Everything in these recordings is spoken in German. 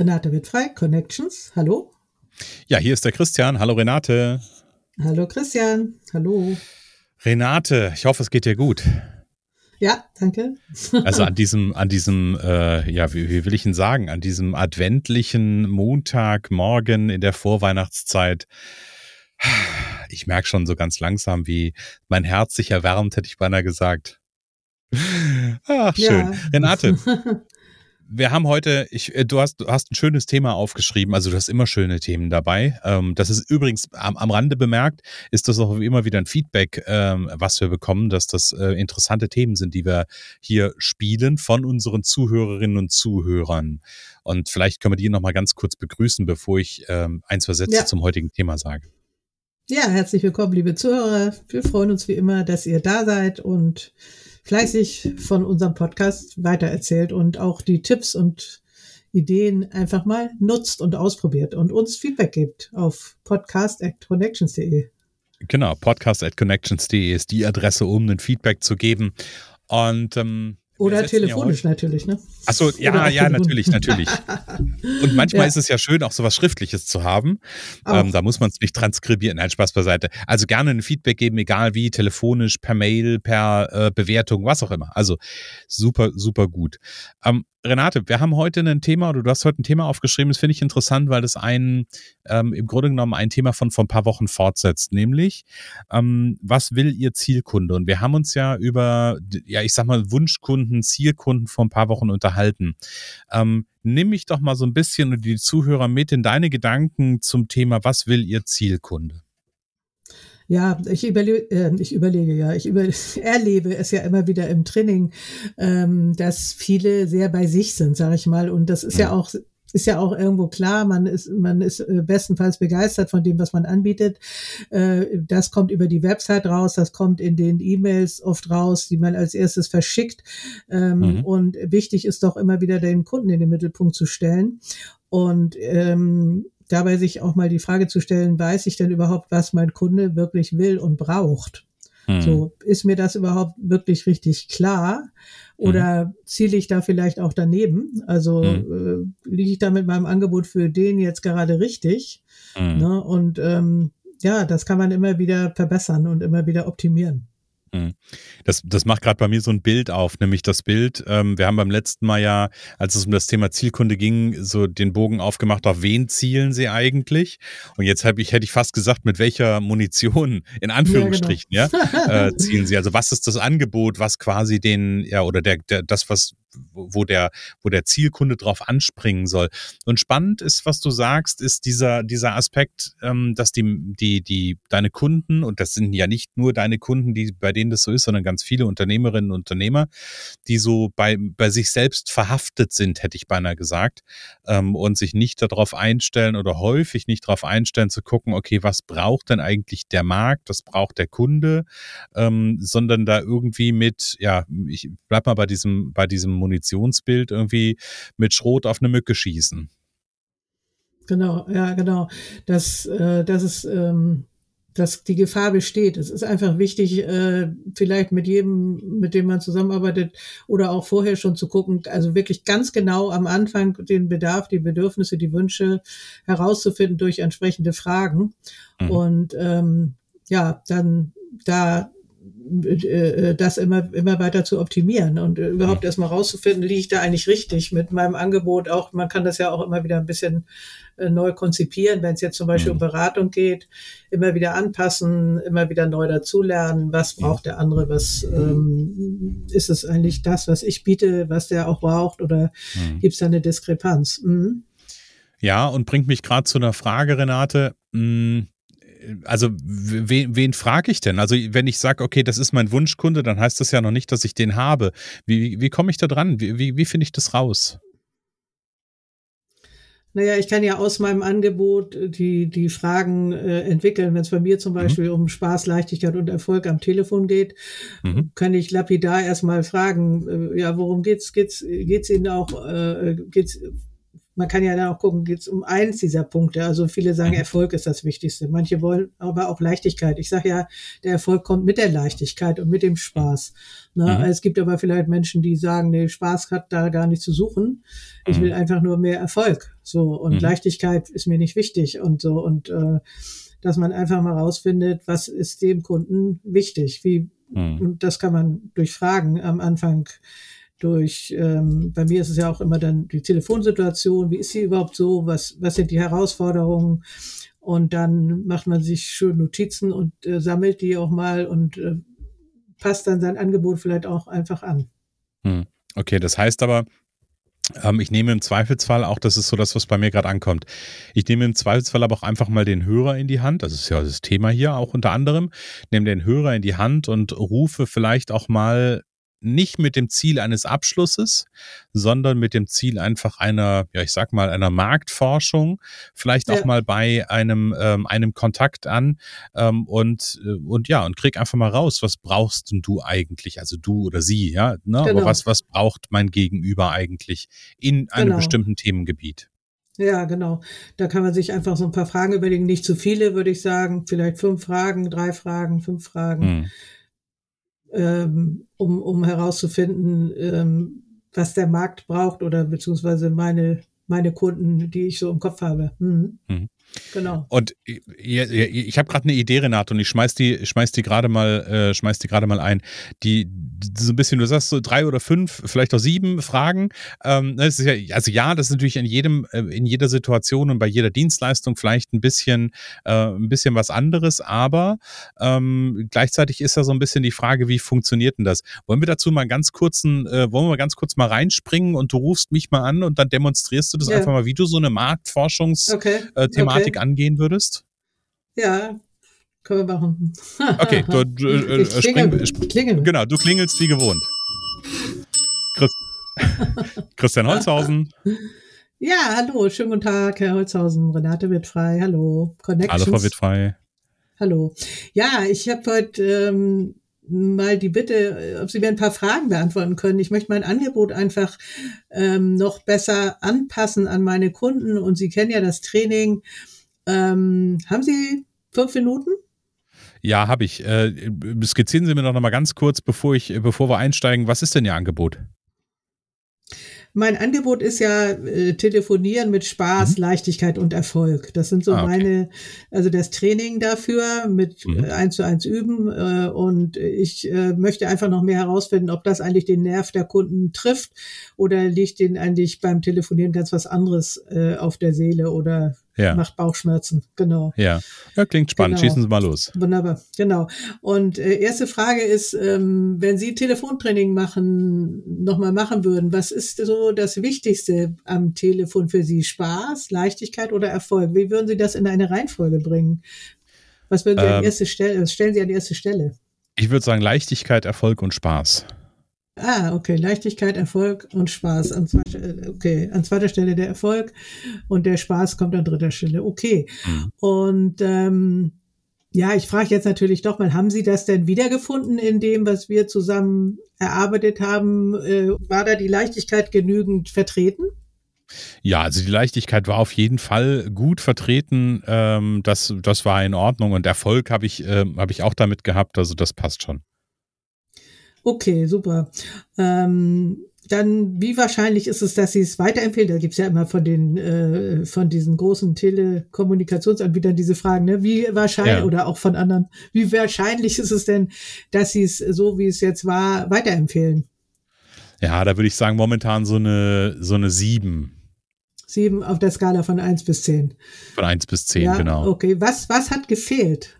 Renate Wittfrei, Connections. Hallo. Ja, hier ist der Christian. Hallo Renate. Hallo Christian. Hallo. Renate, ich hoffe, es geht dir gut. Ja, danke. Also an diesem, an diesem, äh, ja, wie, wie will ich ihn sagen, an diesem adventlichen Montagmorgen in der Vorweihnachtszeit. Ich merke schon so ganz langsam, wie mein Herz sich erwärmt, hätte ich beinahe gesagt. Ach, schön. Ja. Renate, wir haben heute, ich, äh, du hast, du hast ein schönes Thema aufgeschrieben, also du hast immer schöne Themen dabei. Ähm, das ist übrigens am, am Rande bemerkt, ist das auch immer wieder ein Feedback, ähm, was wir bekommen, dass das äh, interessante Themen sind, die wir hier spielen von unseren Zuhörerinnen und Zuhörern. Und vielleicht können wir die nochmal ganz kurz begrüßen, bevor ich ähm, ein, zwei Sätze ja. zum heutigen Thema sage. Ja, herzlich willkommen, liebe Zuhörer. Wir freuen uns wie immer, dass ihr da seid und fleißig von unserem Podcast weitererzählt und auch die Tipps und Ideen einfach mal nutzt und ausprobiert und uns Feedback gibt auf podcast.connections.de. Genau, podcast.connections.de ist die Adresse, um ein Feedback zu geben. Und ähm, oder telefonisch ja natürlich, ne? Achso, ja, ja, natürlich, natürlich. Und manchmal ja. ist es ja schön, auch sowas Schriftliches zu haben. Ähm, da muss man es nicht transkribieren. Nein, Spaß beiseite. Also gerne ein Feedback geben, egal wie, telefonisch, per Mail, per äh, Bewertung, was auch immer. Also super, super gut. Ähm, Renate, wir haben heute ein Thema, oder du hast heute ein Thema aufgeschrieben, das finde ich interessant, weil das ein, ähm, im Grunde genommen ein Thema von vor ein paar Wochen fortsetzt, nämlich, ähm, was will Ihr Zielkunde? Und wir haben uns ja über, ja, ich sag mal, Wunschkunden, Zielkunden vor ein paar Wochen unterhalten. Ähm, nimm mich doch mal so ein bisschen und die Zuhörer mit in deine Gedanken zum Thema, was will Ihr Zielkunde? Ja, ich, überle äh, ich überlege ja, ich über erlebe es ja immer wieder im Training, ähm, dass viele sehr bei sich sind, sage ich mal. Und das ist ja, ja auch ist ja auch irgendwo klar, man ist, man ist äh, bestenfalls begeistert von dem, was man anbietet. Äh, das kommt über die Website raus, das kommt in den E-Mails oft raus, die man als erstes verschickt. Ähm, mhm. Und wichtig ist doch immer wieder den Kunden in den Mittelpunkt zu stellen. Und ähm, dabei sich auch mal die Frage zu stellen, weiß ich denn überhaupt, was mein Kunde wirklich will und braucht? Hm. So, ist mir das überhaupt wirklich richtig klar? Oder hm. ziele ich da vielleicht auch daneben? Also hm. äh, liege ich da mit meinem Angebot für den jetzt gerade richtig? Hm. Ne? Und ähm, ja, das kann man immer wieder verbessern und immer wieder optimieren. Mhm. Das, das macht gerade bei mir so ein Bild auf, nämlich das Bild, ähm, wir haben beim letzten Mal ja, als es um das Thema Zielkunde ging, so den Bogen aufgemacht, auf wen zielen sie eigentlich? Und jetzt habe ich, hätte ich fast gesagt, mit welcher Munition, in Anführungsstrichen, ja, genau. ja äh, zielen sie. Also was ist das Angebot, was quasi den, ja, oder der, der das, was wo der, wo der Zielkunde drauf anspringen soll. Und spannend ist, was du sagst, ist dieser, dieser Aspekt, ähm, dass die, die, die, deine Kunden, und das sind ja nicht nur deine Kunden, die, bei denen das so ist, sondern ganz viele Unternehmerinnen und Unternehmer, die so bei, bei sich selbst verhaftet sind, hätte ich beinahe gesagt, ähm, und sich nicht darauf einstellen oder häufig nicht darauf einstellen zu gucken, okay, was braucht denn eigentlich der Markt, was braucht der Kunde, ähm, sondern da irgendwie mit, ja, ich bleib mal bei diesem, bei diesem Munitionsbild irgendwie mit Schrot auf eine Mücke schießen. Genau, ja, genau. Das, äh, das ist, ähm, dass die Gefahr besteht. Es ist einfach wichtig, äh, vielleicht mit jedem, mit dem man zusammenarbeitet oder auch vorher schon zu gucken, also wirklich ganz genau am Anfang den Bedarf, die Bedürfnisse, die Wünsche herauszufinden durch entsprechende Fragen. Mhm. Und ähm, ja, dann da das immer, immer weiter zu optimieren und äh, überhaupt mhm. erstmal rauszufinden, liege ich da eigentlich richtig mit meinem Angebot auch. Man kann das ja auch immer wieder ein bisschen äh, neu konzipieren, wenn es jetzt zum Beispiel mhm. um Beratung geht, immer wieder anpassen, immer wieder neu dazulernen, was braucht der andere, was ähm, ist es eigentlich das, was ich biete, was der auch braucht oder mhm. gibt es da eine Diskrepanz? Mhm. Ja, und bringt mich gerade zu einer Frage, Renate. Hm, also wen, wen frage ich denn? Also wenn ich sage, okay, das ist mein Wunschkunde, dann heißt das ja noch nicht, dass ich den habe. Wie, wie, komme ich da dran? Wie, wie, wie finde ich das raus? Naja, ich kann ja aus meinem Angebot die, die Fragen äh, entwickeln. Wenn es bei mir zum mhm. Beispiel mhm. um Spaß, Leichtigkeit und Erfolg am Telefon geht, mhm. kann ich lapidar erstmal fragen, äh, ja, worum geht's? Geht's, geht's Ihnen auch, äh, geht's, man kann ja dann auch gucken, geht es um eins dieser Punkte. Also viele sagen, mhm. Erfolg ist das Wichtigste. Manche wollen aber auch Leichtigkeit. Ich sage ja, der Erfolg kommt mit der Leichtigkeit und mit dem Spaß. Ne? Mhm. Es gibt aber vielleicht Menschen, die sagen, nee, Spaß hat da gar nicht zu suchen. Ich mhm. will einfach nur mehr Erfolg. So und mhm. Leichtigkeit ist mir nicht wichtig und so und äh, dass man einfach mal rausfindet, was ist dem Kunden wichtig. Wie mhm. und das kann man durch Fragen am Anfang durch, ähm, bei mir ist es ja auch immer dann die Telefonsituation, wie ist sie überhaupt so, was, was sind die Herausforderungen und dann macht man sich schön Notizen und äh, sammelt die auch mal und äh, passt dann sein Angebot vielleicht auch einfach an. Hm. Okay, das heißt aber, ähm, ich nehme im Zweifelsfall auch, das ist so das, was bei mir gerade ankommt. Ich nehme im Zweifelsfall aber auch einfach mal den Hörer in die Hand. Das ist ja das Thema hier auch unter anderem. Nehme den Hörer in die Hand und rufe vielleicht auch mal nicht mit dem Ziel eines Abschlusses, sondern mit dem Ziel einfach einer, ja, ich sag mal, einer Marktforschung, vielleicht ja. auch mal bei einem, ähm, einem Kontakt an ähm, und, äh, und ja, und krieg einfach mal raus, was brauchst denn du eigentlich, also du oder sie, ja, ne? Genau. aber was, was braucht mein Gegenüber eigentlich in einem genau. bestimmten Themengebiet? Ja, genau. Da kann man sich einfach so ein paar Fragen überlegen. Nicht zu viele, würde ich sagen. Vielleicht fünf Fragen, drei Fragen, fünf Fragen. Hm ähm, um, um herauszufinden, ähm, was der Markt braucht oder beziehungsweise meine, meine Kunden, die ich so im Kopf habe. Mhm. Mhm. Genau. Und ich, ich habe gerade eine Idee, Renate, und ich schmeiß die, schmeiß die gerade mal, äh, schmeiß die gerade mal ein. Die so ein bisschen, du sagst so drei oder fünf, vielleicht auch sieben Fragen. Ähm, das ist ja, also ja, das ist natürlich in jedem, äh, in jeder Situation und bei jeder Dienstleistung vielleicht ein bisschen, äh, ein bisschen was anderes, aber ähm, gleichzeitig ist ja so ein bisschen die Frage, wie funktioniert denn das? Wollen wir dazu mal ganz kurzen, äh, wollen wir mal ganz kurz mal reinspringen und du rufst mich mal an und dann demonstrierst du das ja. einfach mal, wie du so eine Marktforschungsthematik okay. äh. Thematik angehen würdest? Ja, können wir machen. okay, du, du äh, ich klingel, spring, klingel. Genau, du klingelst wie gewohnt. Christ Christian Holzhausen. Ja, hallo, schönen guten Tag, Herr Holzhausen. Renate wird frei, hallo. Connections. Hallo, Frau Wittfrei. Hallo. Ja, ich habe heute ähm, mal die Bitte, ob Sie mir ein paar Fragen beantworten können. Ich möchte mein Angebot einfach ähm, noch besser anpassen an meine Kunden und Sie kennen ja das Training. Ähm, haben Sie fünf Minuten? Ja, habe ich. Äh, skizzieren Sie mir doch noch mal ganz kurz, bevor ich, bevor wir einsteigen, was ist denn Ihr Angebot? Mein Angebot ist ja äh, Telefonieren mit Spaß, mhm. Leichtigkeit und Erfolg. Das sind so ah, okay. meine, also das Training dafür mit mhm. äh, eins zu eins üben. Äh, und ich äh, möchte einfach noch mehr herausfinden, ob das eigentlich den Nerv der Kunden trifft oder liegt denen eigentlich beim Telefonieren ganz was anderes äh, auf der Seele oder ja. macht Bauchschmerzen, genau. Ja, ja klingt spannend. Genau. Schießen Sie mal los. Wunderbar, genau. Und äh, erste Frage ist, ähm, wenn Sie Telefontraining machen, nochmal machen würden, was ist so das Wichtigste am Telefon für Sie? Spaß, Leichtigkeit oder Erfolg? Wie würden Sie das in eine Reihenfolge bringen? Was würden Sie ähm, an erste Stelle, was stellen Sie an die erste Stelle? Ich würde sagen Leichtigkeit, Erfolg und Spaß. Ah, okay. Leichtigkeit, Erfolg und Spaß. An zweiter, okay, an zweiter Stelle der Erfolg und der Spaß kommt an dritter Stelle. Okay. Mhm. Und ähm, ja, ich frage jetzt natürlich doch mal, haben Sie das denn wiedergefunden in dem, was wir zusammen erarbeitet haben? Äh, war da die Leichtigkeit genügend vertreten? Ja, also die Leichtigkeit war auf jeden Fall gut vertreten. Ähm, das, das war in Ordnung und Erfolg habe ich, äh, hab ich auch damit gehabt. Also das passt schon. Okay, super. Ähm, dann, wie wahrscheinlich ist es, dass sie es weiterempfehlen? Da gibt's ja immer von den äh, von diesen großen Telekommunikationsanbietern diese Fragen, ne? Wie wahrscheinlich ja. oder auch von anderen, wie wahrscheinlich ist es denn, dass sie es so wie es jetzt war weiterempfehlen? Ja, da würde ich sagen, momentan so eine so eine sieben. Sieben auf der Skala von eins bis zehn. Von eins bis zehn, ja, genau. Okay, was, was hat gefehlt?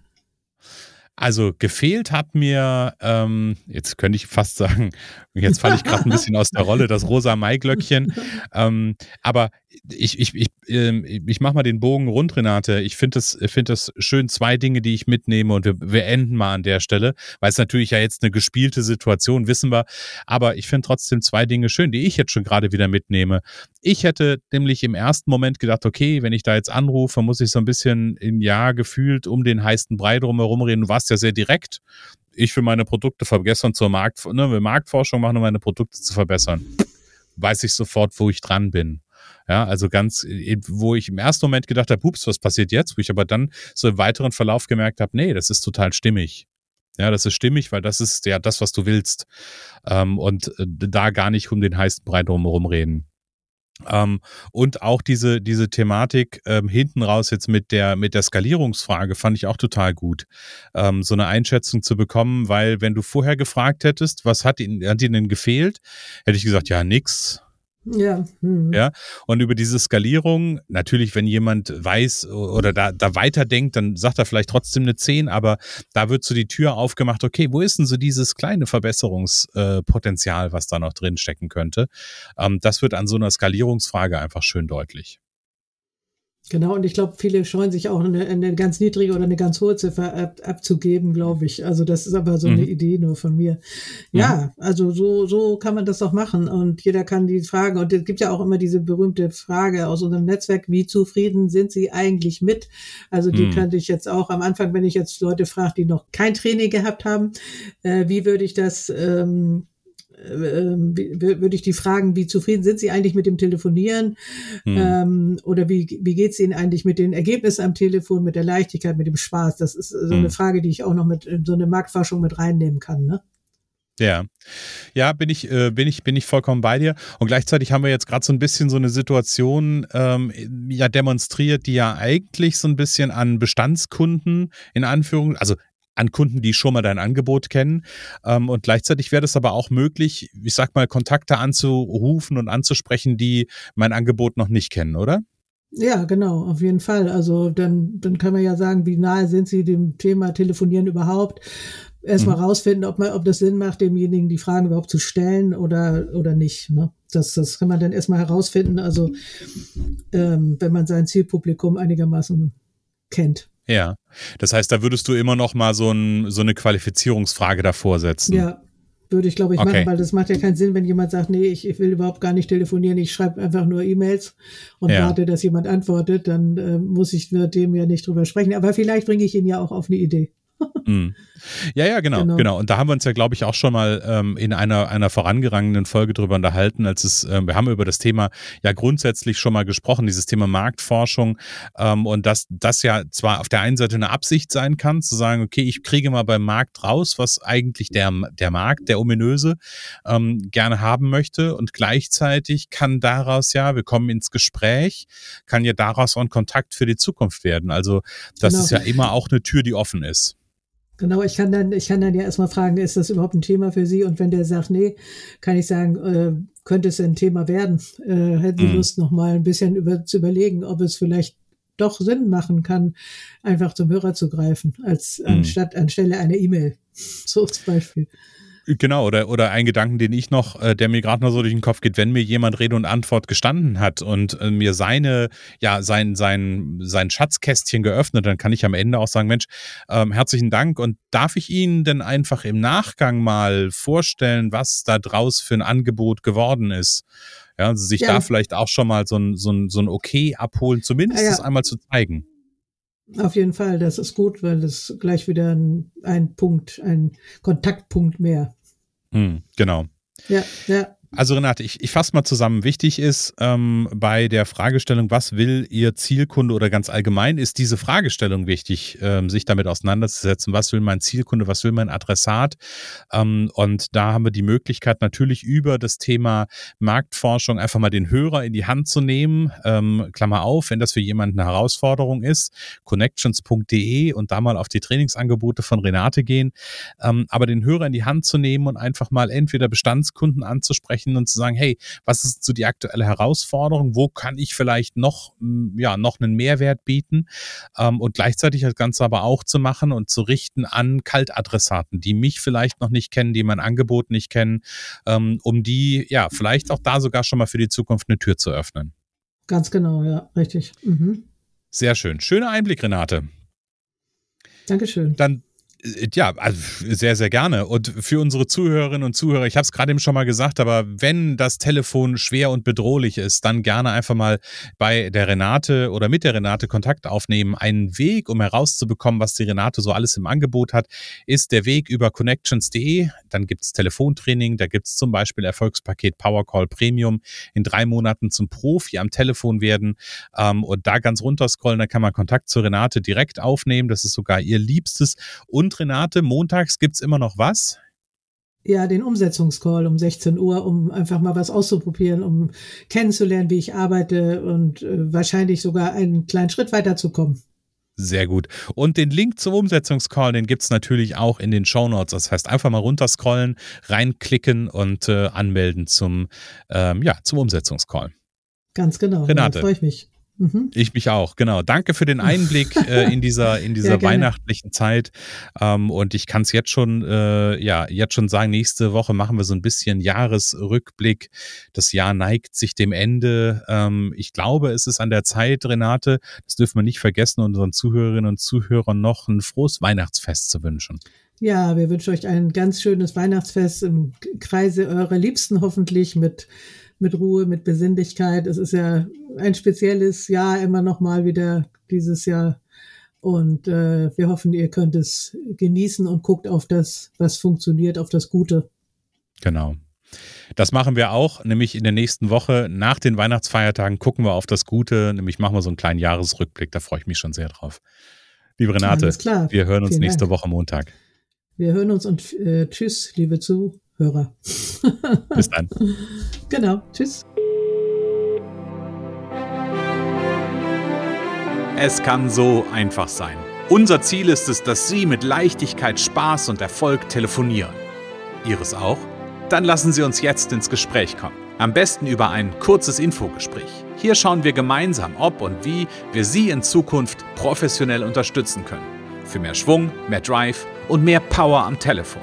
Also gefehlt hat mir, ähm, jetzt könnte ich fast sagen, jetzt falle ich gerade ein bisschen aus der Rolle, das rosa Maiglöckchen. Ähm, aber ich, ich, ich, ähm, ich mache mal den Bogen rund, Renate. Ich finde das, find das schön, zwei Dinge, die ich mitnehme und wir, wir enden mal an der Stelle, weil es natürlich ja jetzt eine gespielte Situation, wissen wir. Aber ich finde trotzdem zwei Dinge schön, die ich jetzt schon gerade wieder mitnehme. Ich hätte nämlich im ersten Moment gedacht, okay, wenn ich da jetzt anrufe, muss ich so ein bisschen im Jahr gefühlt um den heißen Brei drumherum reden. Du warst ja sehr direkt. Ich will meine Produkte verbessern zur Markt, ne, will Marktforschung machen, um meine Produkte zu verbessern. Weiß ich sofort, wo ich dran bin. Ja, also ganz, wo ich im ersten Moment gedacht habe, ups, was passiert jetzt? Wo ich aber dann so im weiteren Verlauf gemerkt habe, nee, das ist total stimmig. Ja, das ist stimmig, weil das ist ja das, was du willst. Ähm, und äh, da gar nicht um den heißen Brei drumherum reden. Ähm, und auch diese, diese Thematik ähm, hinten raus jetzt mit der, mit der Skalierungsfrage fand ich auch total gut, ähm, so eine Einschätzung zu bekommen, weil wenn du vorher gefragt hättest, was hat ihnen, hat ihnen gefehlt, hätte ich gesagt, ja, nix. Ja. Mhm. Ja. Und über diese Skalierung, natürlich, wenn jemand weiß oder da, da weiterdenkt, dann sagt er vielleicht trotzdem eine 10, aber da wird so die Tür aufgemacht, okay, wo ist denn so dieses kleine Verbesserungspotenzial, was da noch drin stecken könnte? Ähm, das wird an so einer Skalierungsfrage einfach schön deutlich. Genau, und ich glaube, viele scheuen sich auch eine, eine ganz niedrige oder eine ganz hohe Ziffer ab, abzugeben, glaube ich. Also das ist aber so mhm. eine Idee nur von mir. Ja, mhm. also so, so kann man das doch machen und jeder kann die Fragen, und es gibt ja auch immer diese berühmte Frage aus unserem Netzwerk, wie zufrieden sind Sie eigentlich mit? Also die mhm. könnte ich jetzt auch am Anfang, wenn ich jetzt Leute frage, die noch kein Training gehabt haben, äh, wie würde ich das ähm, würde ich die fragen, wie zufrieden sind Sie eigentlich mit dem Telefonieren? Hm. Ähm, oder wie, wie geht es Ihnen eigentlich mit den Ergebnissen am Telefon, mit der Leichtigkeit, mit dem Spaß? Das ist so eine hm. Frage, die ich auch noch mit so eine Marktforschung mit reinnehmen kann. Ne? Ja, ja, bin ich, äh, bin ich, bin ich vollkommen bei dir. Und gleichzeitig haben wir jetzt gerade so ein bisschen so eine Situation ähm, ja demonstriert, die ja eigentlich so ein bisschen an Bestandskunden in Anführung, also an Kunden, die schon mal dein Angebot kennen. Ähm, und gleichzeitig wäre es aber auch möglich, ich sag mal, Kontakte anzurufen und anzusprechen, die mein Angebot noch nicht kennen, oder? Ja, genau, auf jeden Fall. Also dann, dann kann man ja sagen, wie nahe sind Sie dem Thema Telefonieren überhaupt? Erstmal mhm. rausfinden, ob man, ob das Sinn macht, demjenigen die Fragen überhaupt zu stellen oder, oder nicht. Ne? Das, das kann man dann erstmal herausfinden, also ähm, wenn man sein Zielpublikum einigermaßen kennt. Ja. Das heißt, da würdest du immer noch mal so, ein, so eine Qualifizierungsfrage davor setzen. Ja, würde ich, glaube ich, okay. machen, weil das macht ja keinen Sinn, wenn jemand sagt, nee, ich, ich will überhaupt gar nicht telefonieren, ich schreibe einfach nur E-Mails und ja. warte, dass jemand antwortet, dann äh, muss ich mit dem ja nicht drüber sprechen. Aber vielleicht bringe ich ihn ja auch auf eine Idee. Mm. Ja, ja, genau, genau, genau. Und da haben wir uns ja, glaube ich, auch schon mal ähm, in einer, einer vorangegangenen Folge drüber unterhalten, als es, ähm, wir haben über das Thema ja grundsätzlich schon mal gesprochen, dieses Thema Marktforschung ähm, und dass das ja zwar auf der einen Seite eine Absicht sein kann, zu sagen, okay, ich kriege mal beim Markt raus, was eigentlich der, der Markt, der ominöse, ähm, gerne haben möchte und gleichzeitig kann daraus ja, wir kommen ins Gespräch, kann ja daraus auch ein Kontakt für die Zukunft werden. Also das genau. ist ja immer auch eine Tür, die offen ist. Genau, ich kann dann, ich kann dann ja erstmal fragen, ist das überhaupt ein Thema für Sie? Und wenn der sagt, nee, kann ich sagen, äh, könnte es ein Thema werden? Äh, hätten Sie mhm. Lust, noch mal ein bisschen über, zu überlegen, ob es vielleicht doch Sinn machen kann, einfach zum Hörer zu greifen, als mhm. anstatt anstelle einer E-Mail. So zum Beispiel. Genau, oder, oder ein Gedanken, den ich noch, äh, der mir gerade noch so durch den Kopf geht, wenn mir jemand Rede und Antwort gestanden hat und äh, mir seine, ja, sein, sein, sein Schatzkästchen geöffnet, dann kann ich am Ende auch sagen, Mensch, ähm, herzlichen Dank und darf ich Ihnen denn einfach im Nachgang mal vorstellen, was da draus für ein Angebot geworden ist? Ja, also sich ja. da vielleicht auch schon mal so ein, so ein, so ein Okay abholen, zumindest ja, ja. das einmal zu zeigen. Auf jeden Fall, das ist gut, weil das gleich wieder ein, ein Punkt, ein Kontaktpunkt mehr. Mhm, genau. Ja, ja. Also Renate, ich, ich fasse mal zusammen. Wichtig ist ähm, bei der Fragestellung, was will Ihr Zielkunde oder ganz allgemein, ist diese Fragestellung wichtig, ähm, sich damit auseinanderzusetzen. Was will mein Zielkunde, was will mein Adressat? Ähm, und da haben wir die Möglichkeit natürlich über das Thema Marktforschung einfach mal den Hörer in die Hand zu nehmen. Ähm, Klammer auf, wenn das für jemanden eine Herausforderung ist, connections.de und da mal auf die Trainingsangebote von Renate gehen. Ähm, aber den Hörer in die Hand zu nehmen und einfach mal entweder Bestandskunden anzusprechen, sprechen und zu sagen, hey, was ist so die aktuelle Herausforderung? Wo kann ich vielleicht noch, ja, noch einen Mehrwert bieten? Ähm, und gleichzeitig das Ganze aber auch zu machen und zu richten an Kaltadressaten, die mich vielleicht noch nicht kennen, die mein Angebot nicht kennen, ähm, um die, ja, vielleicht auch da sogar schon mal für die Zukunft eine Tür zu öffnen. Ganz genau, ja, richtig. Mhm. Sehr schön. Schöner Einblick, Renate. Dankeschön. Dann ja, also sehr, sehr gerne. Und für unsere Zuhörerinnen und Zuhörer, ich habe es gerade eben schon mal gesagt, aber wenn das Telefon schwer und bedrohlich ist, dann gerne einfach mal bei der Renate oder mit der Renate Kontakt aufnehmen. Ein Weg, um herauszubekommen, was die Renate so alles im Angebot hat, ist der Weg über connections.de. Dann gibt es Telefontraining, da gibt es zum Beispiel Erfolgspaket Powercall Premium in drei Monaten zum Profi am Telefon werden ähm, und da ganz runterscrollen, dann kann man Kontakt zu Renate direkt aufnehmen. Das ist sogar ihr Liebstes und und Renate, montags gibt es immer noch was? Ja, den Umsetzungscall um 16 Uhr, um einfach mal was auszuprobieren, um kennenzulernen, wie ich arbeite und äh, wahrscheinlich sogar einen kleinen Schritt weiterzukommen. Sehr gut. Und den Link zum Umsetzungscall, den gibt es natürlich auch in den Show Notes. Das heißt, einfach mal runterscrollen, reinklicken und äh, anmelden zum, ähm, ja, zum Umsetzungscall. Ganz genau. Renate. Da freue ich mich. Mhm. Ich mich auch, genau. Danke für den Einblick äh, in dieser, in dieser ja, weihnachtlichen Zeit. Ähm, und ich kann es jetzt schon, äh, ja, jetzt schon sagen, nächste Woche machen wir so ein bisschen Jahresrückblick. Das Jahr neigt sich dem Ende. Ähm, ich glaube, es ist an der Zeit, Renate, das dürfen wir nicht vergessen, unseren Zuhörerinnen und Zuhörern noch ein frohes Weihnachtsfest zu wünschen. Ja, wir wünschen euch ein ganz schönes Weihnachtsfest im Kreise eurer Liebsten hoffentlich mit mit Ruhe, mit Besinnlichkeit. Es ist ja ein spezielles Jahr immer noch mal wieder dieses Jahr. Und äh, wir hoffen, ihr könnt es genießen und guckt auf das, was funktioniert, auf das Gute. Genau. Das machen wir auch, nämlich in der nächsten Woche nach den Weihnachtsfeiertagen gucken wir auf das Gute, nämlich machen wir so einen kleinen Jahresrückblick. Da freue ich mich schon sehr drauf. Liebe Renate, wir hören uns Vielen nächste Dank. Woche Montag. Wir hören uns und äh, tschüss, liebe Zuhörer. Bis dann. genau, tschüss. Es kann so einfach sein. Unser Ziel ist es, dass Sie mit Leichtigkeit, Spaß und Erfolg telefonieren. Ihres auch? Dann lassen Sie uns jetzt ins Gespräch kommen. Am besten über ein kurzes Infogespräch. Hier schauen wir gemeinsam, ob und wie wir Sie in Zukunft professionell unterstützen können. Für mehr Schwung, mehr Drive und mehr Power am Telefon.